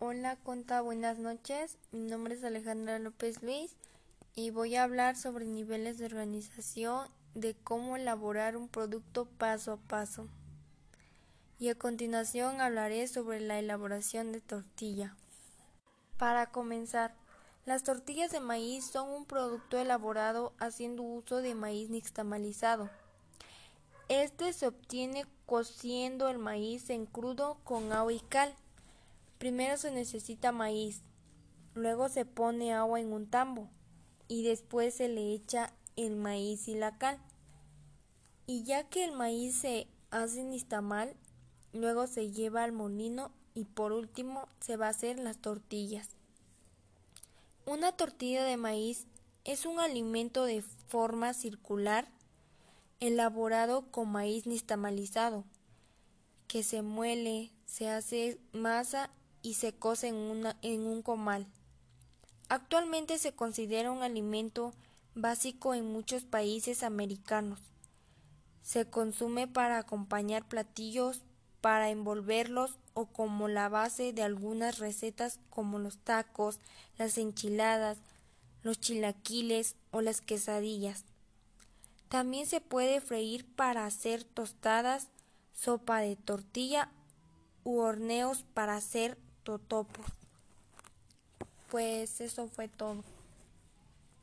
Hola, Conta, buenas noches. Mi nombre es Alejandra López Luis y voy a hablar sobre niveles de organización de cómo elaborar un producto paso a paso. Y a continuación hablaré sobre la elaboración de tortilla. Para comenzar, las tortillas de maíz son un producto elaborado haciendo uso de maíz nixtamalizado. Este se obtiene cociendo el maíz en crudo con agua y cal. Primero se necesita maíz, luego se pone agua en un tambo y después se le echa el maíz y la cal. Y ya que el maíz se hace nistamal, luego se lleva al molino y por último se va a hacer las tortillas. Una tortilla de maíz es un alimento de forma circular elaborado con maíz nistamalizado, que se muele, se hace masa y se cose en, en un comal. Actualmente se considera un alimento básico en muchos países americanos. Se consume para acompañar platillos, para envolverlos o como la base de algunas recetas como los tacos, las enchiladas, los chilaquiles o las quesadillas. También se puede freír para hacer tostadas, sopa de tortilla u horneos para hacer totopos. Pues eso fue todo.